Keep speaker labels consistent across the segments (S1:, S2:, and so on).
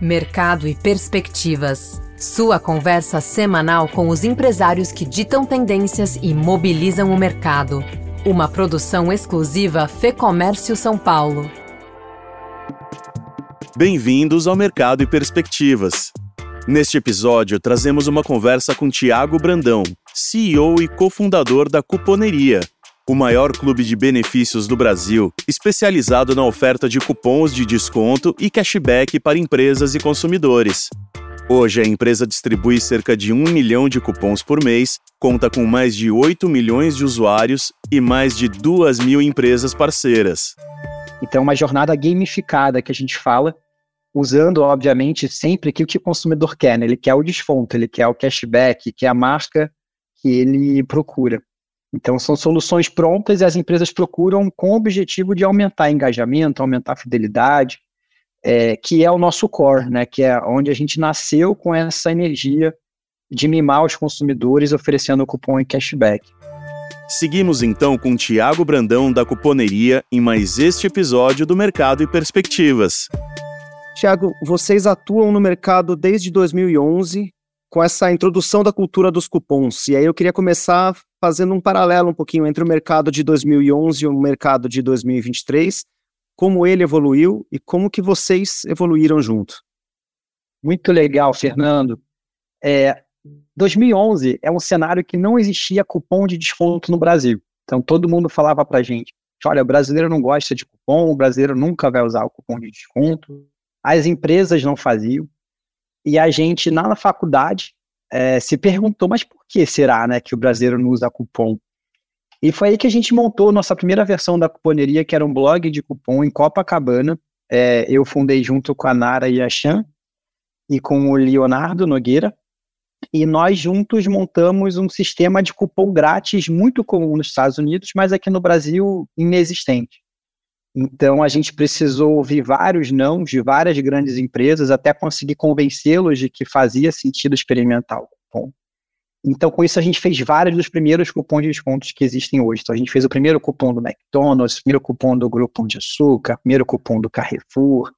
S1: Mercado e Perspectivas. Sua conversa semanal com os empresários que ditam tendências e mobilizam o mercado. Uma produção exclusiva Fê Comércio São Paulo.
S2: Bem-vindos ao Mercado e Perspectivas. Neste episódio, trazemos uma conversa com Tiago Brandão, CEO e cofundador da Cuponeria, o maior clube de benefícios do Brasil, especializado na oferta de cupons de desconto e cashback para empresas e consumidores. Hoje, a empresa distribui cerca de 1 milhão de cupons por mês, conta com mais de 8 milhões de usuários e mais de 2 mil empresas parceiras.
S3: Então, é uma jornada gamificada que a gente fala, usando, obviamente, sempre que o que o consumidor quer. Né? Ele quer o desconto, ele quer o cashback, quer a marca que ele procura. Então, são soluções prontas e as empresas procuram com o objetivo de aumentar engajamento, aumentar a fidelidade, é, que é o nosso core, né, que é onde a gente nasceu com essa energia de mimar os consumidores oferecendo cupom e cashback.
S2: Seguimos então com Tiago Brandão da Cuponeria em mais este episódio do Mercado e Perspectivas.
S4: Tiago, vocês atuam no mercado desde 2011 com essa introdução da cultura dos cupons. E aí eu queria começar fazendo um paralelo um pouquinho entre o mercado de 2011 e o mercado de 2023, como ele evoluiu e como que vocês evoluíram junto.
S3: Muito legal, Fernando. É, 2011 é um cenário que não existia cupom de desconto no Brasil. Então todo mundo falava para gente, olha, o brasileiro não gosta de cupom, o brasileiro nunca vai usar o cupom de desconto. As empresas não faziam. E a gente, na faculdade, é, se perguntou, mas por que será né, que o brasileiro não usa cupom? E foi aí que a gente montou nossa primeira versão da cuponeria, que era um blog de cupom em Copacabana. É, eu fundei junto com a Nara e a Chan e com o Leonardo Nogueira. E nós juntos montamos um sistema de cupom grátis muito comum nos Estados Unidos, mas aqui no Brasil inexistente. Então a gente precisou ouvir vários não de várias grandes empresas até conseguir convencê-los de que fazia sentido experimentar o cupom. Então com isso a gente fez vários dos primeiros cupons de descontos que existem hoje. Então a gente fez o primeiro cupom do McDonald's, o primeiro cupom do Grupo de Açúcar, o primeiro cupom do Carrefour,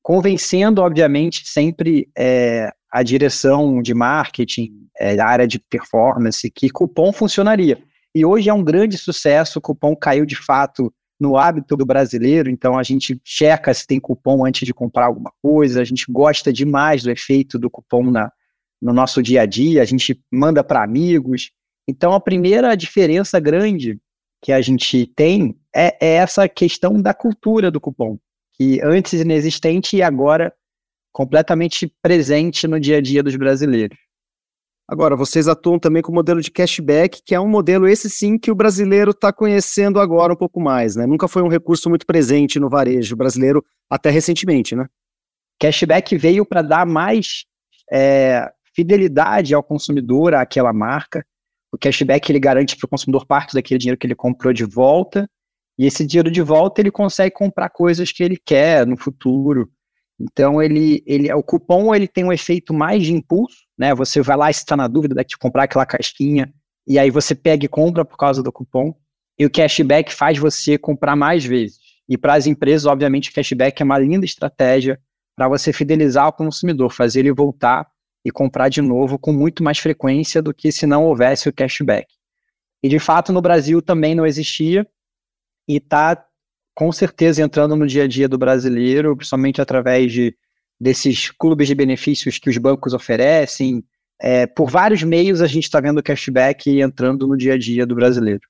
S3: convencendo obviamente sempre é, a direção de marketing, é, a área de performance que cupom funcionaria. E hoje é um grande sucesso, o cupom caiu de fato no hábito do brasileiro, então a gente checa se tem cupom antes de comprar alguma coisa, a gente gosta demais do efeito do cupom na, no nosso dia a dia, a gente manda para amigos. Então a primeira diferença grande que a gente tem é, é, essa questão da cultura do cupom, que antes inexistente e agora completamente presente no dia a dia dos brasileiros.
S4: Agora, vocês atuam também com o modelo de cashback, que é um modelo, esse sim, que o brasileiro está conhecendo agora um pouco mais, né? Nunca foi um recurso muito presente no varejo brasileiro, até recentemente, né?
S3: Cashback veio para dar mais é, fidelidade ao consumidor, àquela marca. O cashback ele garante para o consumidor parte daquele dinheiro que ele comprou de volta, e esse dinheiro de volta ele consegue comprar coisas que ele quer no futuro. Então ele, ele, o cupom ele tem um efeito mais de impulso, né? Você vai lá e está na dúvida de comprar aquela casquinha e aí você pega e compra por causa do cupom. E o cashback faz você comprar mais vezes. E para as empresas, obviamente, o cashback é uma linda estratégia para você fidelizar o consumidor, fazer ele voltar e comprar de novo com muito mais frequência do que se não houvesse o cashback. E de fato no Brasil também não existia e está com certeza entrando no dia a dia do brasileiro, principalmente através de, desses clubes de benefícios que os bancos oferecem. É, por vários meios a gente está vendo o cashback entrando no dia a dia do brasileiro.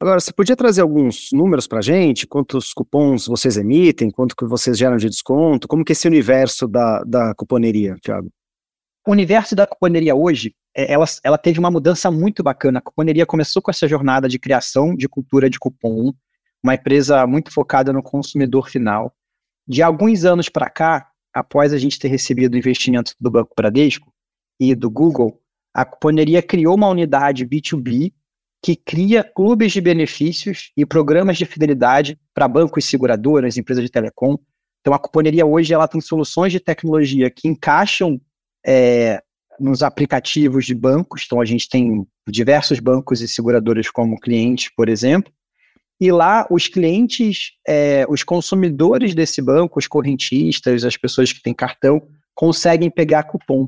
S4: Agora, você podia trazer alguns números para a gente? Quantos cupons vocês emitem? Quanto que vocês geram de desconto? Como que é esse universo da, da cuponeria, Thiago?
S3: O universo da cuponeria hoje é, ela, ela teve uma mudança muito bacana. A Cuponeria começou com essa jornada de criação de cultura de cupom, uma empresa muito focada no consumidor final. De alguns anos para cá, após a gente ter recebido o investimento do Banco Bradesco e do Google, a Cuponeria criou uma unidade B2B que cria clubes de benefícios e programas de fidelidade para bancos e seguradoras, empresas de telecom. Então, a Cuponeria hoje ela tem soluções de tecnologia que encaixam é, nos aplicativos de bancos, então a gente tem diversos bancos e seguradoras como clientes, por exemplo, e lá os clientes, é, os consumidores desse banco, os correntistas, as pessoas que têm cartão, conseguem pegar cupom.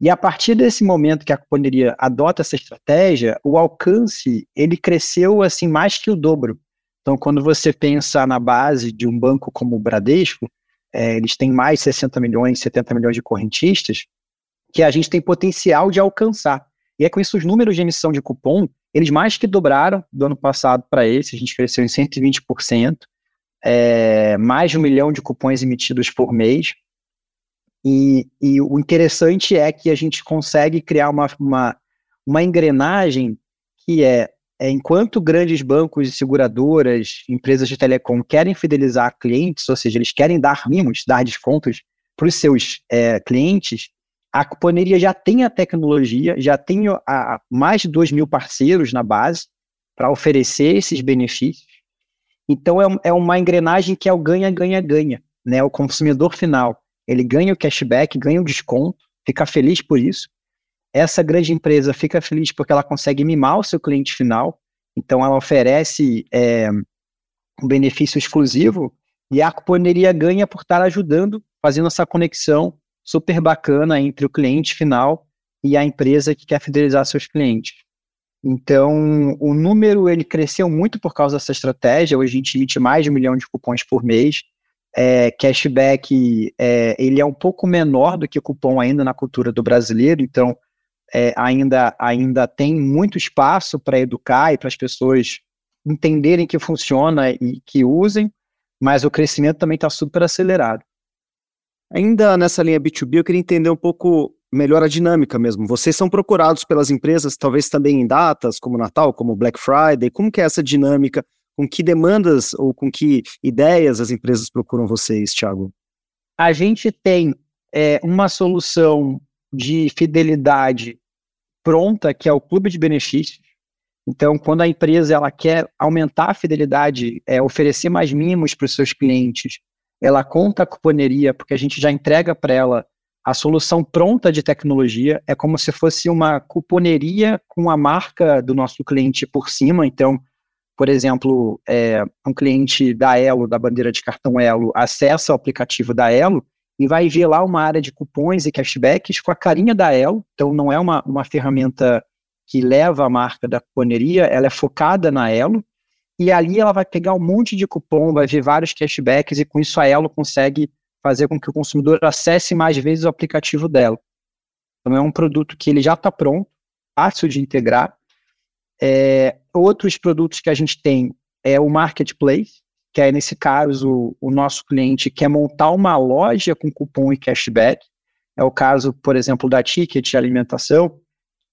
S3: E a partir desse momento que a cuponeria adota essa estratégia, o alcance ele cresceu assim mais que o dobro. Então, quando você pensa na base de um banco como o Bradesco, é, eles têm mais 60 milhões, 70 milhões de correntistas, que a gente tem potencial de alcançar. E é com isso os números de emissão de cupom, eles mais que dobraram do ano passado para esse, a gente cresceu em 120%, é, mais de um milhão de cupons emitidos por mês. E, e, o interessante é que a gente consegue criar uma, uma, uma engrenagem que é, é, enquanto grandes bancos e seguradoras, empresas de telecom querem fidelizar clientes, ou seja, eles querem dar mimos, dar descontos para os seus é, clientes, a cuponeria já tem a tecnologia, já tem a, mais de 2 mil parceiros na base para oferecer esses benefícios. Então, é, é uma engrenagem que é o ganha-ganha-ganha, né? O consumidor final ele ganha o cashback, ganha o desconto, fica feliz por isso. Essa grande empresa fica feliz porque ela consegue mimar o seu cliente final, então ela oferece é, um benefício exclusivo e a cuponeria ganha por estar ajudando, fazendo essa conexão super bacana entre o cliente final e a empresa que quer fidelizar seus clientes. Então, o número ele cresceu muito por causa dessa estratégia. Hoje a gente emite mais de um milhão de cupons por mês é, cashback é, ele é um pouco menor do que cupom ainda na cultura do brasileiro, então é, ainda, ainda tem muito espaço para educar e para as pessoas entenderem que funciona e que usem, mas o crescimento também está super acelerado.
S4: Ainda nessa linha B2B, eu queria entender um pouco melhor a dinâmica mesmo. Vocês são procurados pelas empresas, talvez também em datas como Natal, como Black Friday. Como que é essa dinâmica? com que demandas ou com que ideias as empresas procuram vocês, Thiago?
S3: A gente tem é, uma solução de fidelidade pronta, que é o clube de benefícios. Então, quando a empresa ela quer aumentar a fidelidade, é, oferecer mais mimos para os seus clientes, ela conta a cuponeria, porque a gente já entrega para ela a solução pronta de tecnologia. É como se fosse uma cuponeria com a marca do nosso cliente por cima. Então, por exemplo, é, um cliente da Elo, da bandeira de cartão Elo, acessa o aplicativo da Elo e vai ver lá uma área de cupons e cashbacks com a carinha da Elo. Então, não é uma, uma ferramenta que leva a marca da cuponeria, ela é focada na Elo. E ali ela vai pegar um monte de cupom, vai ver vários cashbacks e com isso a Elo consegue fazer com que o consumidor acesse mais vezes o aplicativo dela. Então é um produto que ele já está pronto, fácil de integrar é, outros produtos que a gente tem é o marketplace, que é nesse caso o, o nosso cliente quer montar uma loja com cupom e cashback. É o caso, por exemplo, da Ticket Alimentação,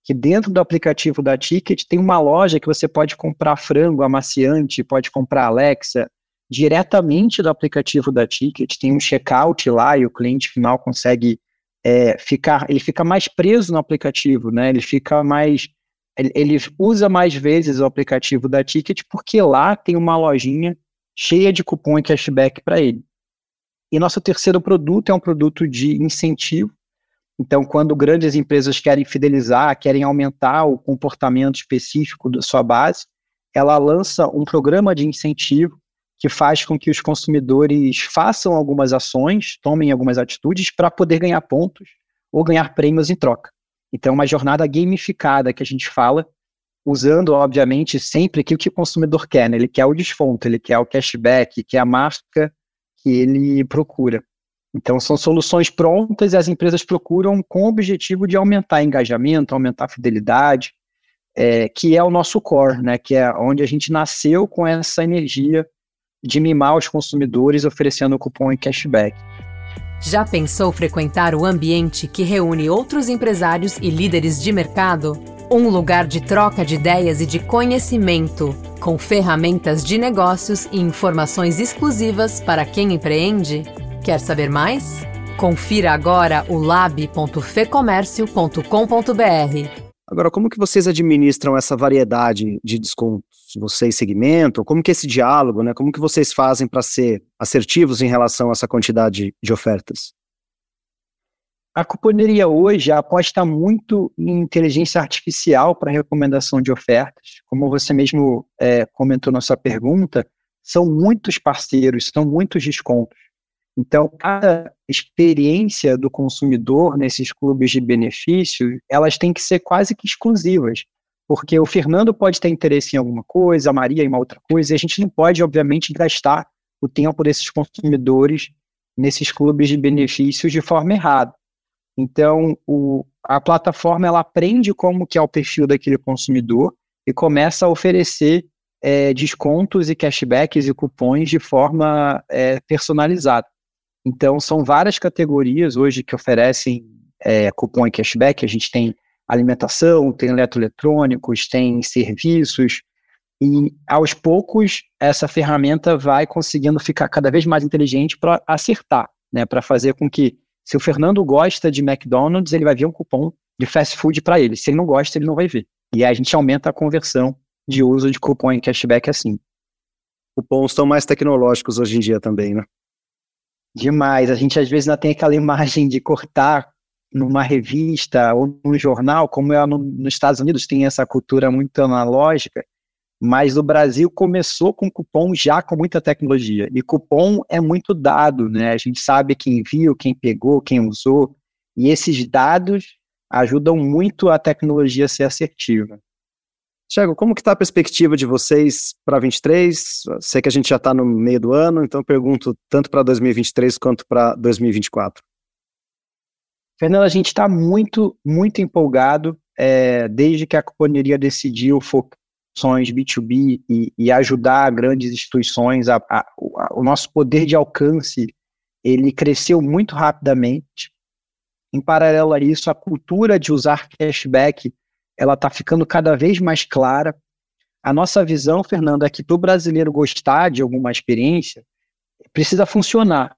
S3: que dentro do aplicativo da Ticket tem uma loja que você pode comprar frango amaciante, pode comprar Alexa diretamente do aplicativo da Ticket. Tem um checkout lá e o cliente final consegue é, ficar, ele fica mais preso no aplicativo, né? Ele fica mais ele, ele usa mais vezes o aplicativo da Ticket porque lá tem uma lojinha cheia de cupom e cashback para ele. E nosso terceiro produto é um produto de incentivo. Então, quando grandes empresas querem fidelizar, querem aumentar o comportamento específico da sua base, ela lança um programa de incentivo que faz com que os consumidores façam algumas ações, tomem algumas atitudes para poder ganhar pontos ou ganhar prêmios em troca. Então, uma jornada gamificada que a gente fala, usando, obviamente, sempre que o que o consumidor quer, né? Ele quer o desconto, ele quer o cashback, quer a marca que ele procura. Então, são soluções prontas e as empresas procuram com o objetivo de aumentar engajamento, aumentar fidelidade, é, que é o nosso core, né? Que é onde a gente nasceu com essa energia de mimar os consumidores oferecendo cupom e cashback.
S1: Já pensou frequentar o ambiente que reúne outros empresários e líderes de mercado? Um lugar de troca de ideias e de conhecimento, com ferramentas de negócios e informações exclusivas para quem empreende? Quer saber mais? Confira agora o lab.fecomércio.com.br.
S4: Agora, como que vocês administram essa variedade de descontos? Vocês segmentam? Como que esse diálogo, né? Como que vocês fazem para ser assertivos em relação a essa quantidade de ofertas?
S3: a cuponeria hoje aposta muito em inteligência artificial para recomendação de ofertas. Como você mesmo é, comentou na sua pergunta, são muitos parceiros, são muitos descontos. Então, cada experiência do consumidor nesses clubes de benefício, elas têm que ser quase que exclusivas, porque o Fernando pode ter interesse em alguma coisa, a Maria em uma outra coisa, e a gente não pode, obviamente, gastar o tempo desses consumidores nesses clubes de benefícios de forma errada. Então, o, a plataforma ela aprende como que é o perfil daquele consumidor e começa a oferecer é, descontos e cashbacks e cupons de forma é, personalizada. Então, são várias categorias hoje que oferecem é, cupom e cashback. A gente tem alimentação, tem eletroeletrônicos, tem serviços, e aos poucos essa ferramenta vai conseguindo ficar cada vez mais inteligente para acertar, né, para fazer com que se o Fernando gosta de McDonald's, ele vai ver um cupom de fast food para ele. Se ele não gosta, ele não vai ver. E aí a gente aumenta a conversão de uso de cupom em cashback assim.
S4: Cupons estão mais tecnológicos hoje em dia também, né?
S3: Demais. A gente às vezes ainda tem aquela imagem de cortar numa revista ou num jornal, como é no, nos Estados Unidos tem essa cultura muito analógica, mas o Brasil começou com cupom já com muita tecnologia. E cupom é muito dado, né? A gente sabe quem viu, quem pegou, quem usou. E esses dados ajudam muito a tecnologia a ser assertiva.
S4: Tiago, como que está a perspectiva de vocês para 23? Sei que a gente já está no meio do ano, então pergunto tanto para 2023 quanto para 2024.
S3: Fernando, a gente está muito, muito empolgado é, desde que a cuponeria decidiu focar B2B e, e ajudar grandes instituições, a, a, a, o nosso poder de alcance, ele cresceu muito rapidamente. Em paralelo a isso, a cultura de usar cashback, ela está ficando cada vez mais clara. A nossa visão, Fernando, é que para o brasileiro gostar de alguma experiência, precisa funcionar.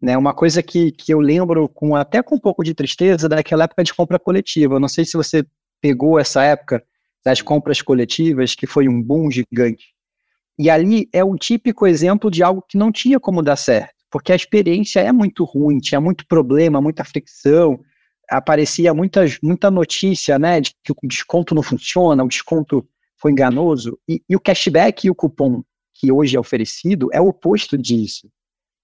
S3: Né? Uma coisa que, que eu lembro com até com um pouco de tristeza daquela época de compra coletiva. Eu não sei se você pegou essa época, das compras coletivas, que foi um boom gigante. E ali é um típico exemplo de algo que não tinha como dar certo, porque a experiência é muito ruim, tinha muito problema, muita fricção, aparecia muitas, muita notícia, né, de que o desconto não funciona, o desconto foi enganoso, e, e o cashback e o cupom que hoje é oferecido é o oposto disso.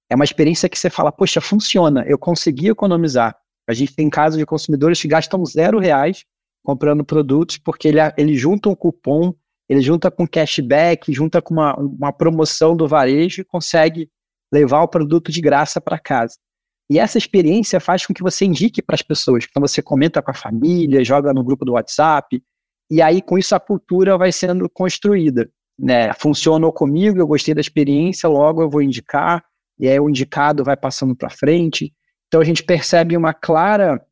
S3: É uma experiência que você fala, poxa, funciona, eu consegui economizar. A gente tem casos de consumidores que gastam zero reais comprando produtos, porque ele, ele junta um cupom, ele junta com cashback, junta com uma, uma promoção do varejo e consegue levar o produto de graça para casa. E essa experiência faz com que você indique para as pessoas. Então você comenta com a família, joga no grupo do WhatsApp, e aí com isso a cultura vai sendo construída. Né? Funcionou comigo, eu gostei da experiência, logo eu vou indicar, e aí o indicado vai passando para frente. Então a gente percebe uma clara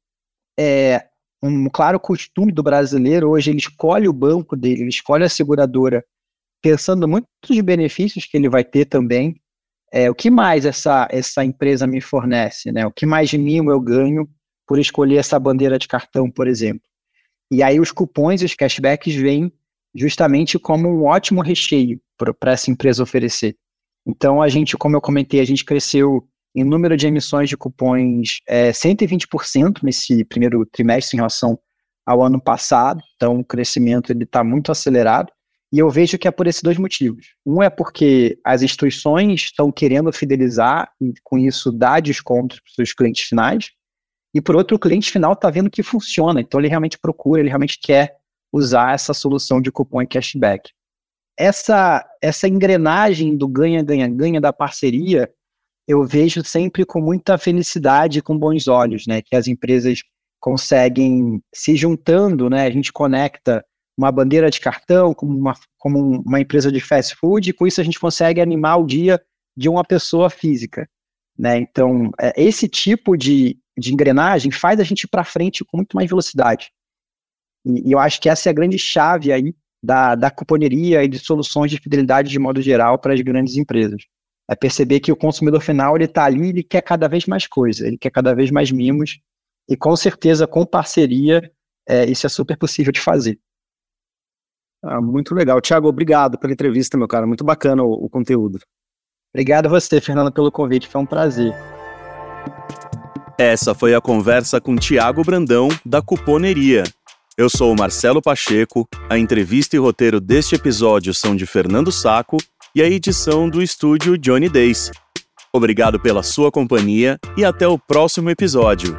S3: é, um claro costume do brasileiro hoje, ele escolhe o banco dele, ele escolhe a seguradora, pensando muito nos benefícios que ele vai ter também. É, o que mais essa, essa empresa me fornece? Né? O que mais de mim eu ganho por escolher essa bandeira de cartão, por exemplo? E aí os cupons e os cashbacks vêm justamente como um ótimo recheio para essa empresa oferecer. Então a gente, como eu comentei, a gente cresceu em número de emissões de cupons é 120% nesse primeiro trimestre em relação ao ano passado, então o crescimento ele está muito acelerado, e eu vejo que é por esses dois motivos. Um é porque as instituições estão querendo fidelizar e com isso dar descontos para os seus clientes finais, e por outro, o cliente final está vendo que funciona, então ele realmente procura, ele realmente quer usar essa solução de cupom e cashback. Essa, essa engrenagem do ganha-ganha-ganha da parceria, eu vejo sempre com muita felicidade, com bons olhos, né? Que as empresas conseguem se juntando, né? A gente conecta uma bandeira de cartão como uma, como uma empresa de fast food, e com isso a gente consegue animar o dia de uma pessoa física, né? Então, é, esse tipo de, de engrenagem faz a gente ir para frente com muito mais velocidade. E, e, eu acho que essa é a grande chave aí da, da cuponeria e de soluções de fidelidade de modo geral para as grandes empresas. É perceber que o consumidor final ele está ali, ele quer cada vez mais coisa, ele quer cada vez mais mimos, e com certeza com parceria é, isso é super possível de fazer.
S4: Ah, muito legal. Tiago, obrigado pela entrevista, meu cara. Muito bacana o, o conteúdo.
S3: Obrigado a você, Fernando, pelo convite. Foi um prazer.
S2: Essa foi a conversa com Tiago Brandão, da Cuponeria. Eu sou o Marcelo Pacheco, a entrevista e roteiro deste episódio são de Fernando Saco e a edição do estúdio Johnny Days. Obrigado pela sua companhia e até o próximo episódio.